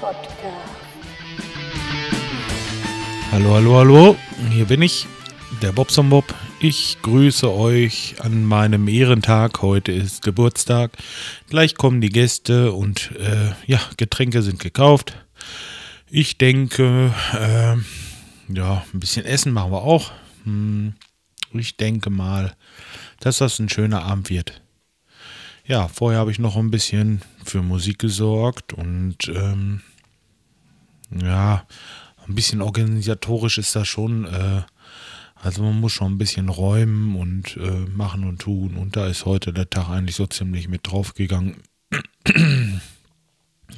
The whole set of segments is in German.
Podcast. Hallo, hallo, hallo. Hier bin ich, der Bobson Bob. Ich grüße euch an meinem Ehrentag. Heute ist Geburtstag. Gleich kommen die Gäste und äh, ja, Getränke sind gekauft. Ich denke, äh, ja, ein bisschen Essen machen wir auch. Hm, ich denke mal, dass das ein schöner Abend wird. Ja, vorher habe ich noch ein bisschen für Musik gesorgt und ähm, ja, ein bisschen organisatorisch ist das schon. Äh, also man muss schon ein bisschen räumen und äh, machen und tun. Und da ist heute der Tag eigentlich so ziemlich mit draufgegangen.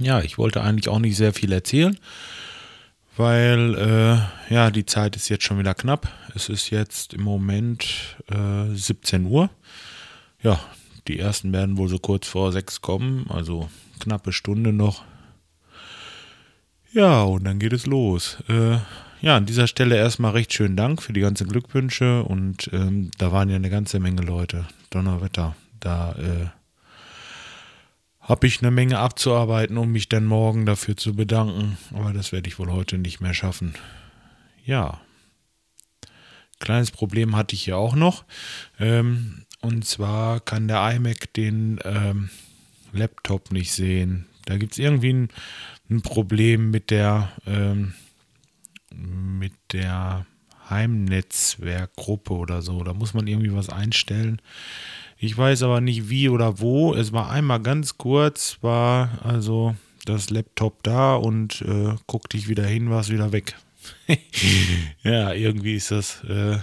ja, ich wollte eigentlich auch nicht sehr viel erzählen, weil äh, ja, die Zeit ist jetzt schon wieder knapp. Es ist jetzt im Moment äh, 17 Uhr. Ja, die ersten werden wohl so kurz vor sechs kommen, also knappe Stunde noch. Ja, und dann geht es los. Äh, ja, an dieser Stelle erstmal recht schönen Dank für die ganzen Glückwünsche und ähm, da waren ja eine ganze Menge Leute. Donnerwetter, da äh, habe ich eine Menge abzuarbeiten, um mich dann morgen dafür zu bedanken. Aber das werde ich wohl heute nicht mehr schaffen. Ja. Kleines Problem hatte ich hier auch noch. Ähm, und zwar kann der iMac den ähm, Laptop nicht sehen. Da gibt es irgendwie ein, ein, Problem mit der, ähm, mit der Heimnetzwerkgruppe oder so. Da muss man irgendwie was einstellen. Ich weiß aber nicht wie oder wo. Es war einmal ganz kurz, war also das Laptop da und äh, guckte ich wieder hin, war es wieder weg. ja, irgendwie ist das äh,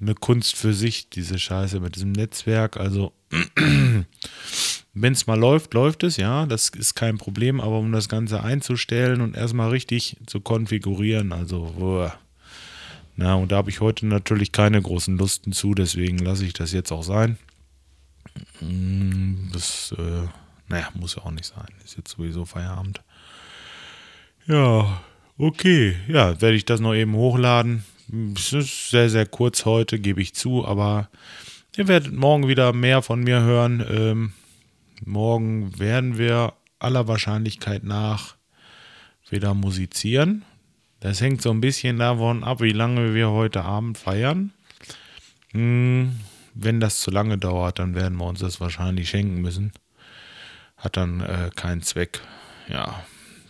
eine Kunst für sich, diese Scheiße mit diesem Netzwerk. Also, wenn es mal läuft, läuft es, ja, das ist kein Problem, aber um das Ganze einzustellen und erstmal richtig zu konfigurieren, also, boah. na, und da habe ich heute natürlich keine großen Lusten zu, deswegen lasse ich das jetzt auch sein. Mm, das, äh, naja, muss ja auch nicht sein, ist jetzt sowieso Feierabend. Ja, okay, ja, werde ich das noch eben hochladen. Es ist sehr, sehr kurz heute, gebe ich zu, aber ihr werdet morgen wieder mehr von mir hören. Ähm, morgen werden wir aller Wahrscheinlichkeit nach wieder musizieren. Das hängt so ein bisschen davon ab, wie lange wir heute Abend feiern. Hm, wenn das zu lange dauert, dann werden wir uns das wahrscheinlich schenken müssen. Hat dann äh, keinen Zweck. Ja,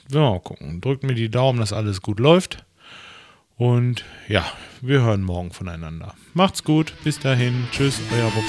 wir mal gucken. Drückt mir die Daumen, dass alles gut läuft. Und ja, wir hören morgen voneinander. Macht's gut, bis dahin. Tschüss, euer Bob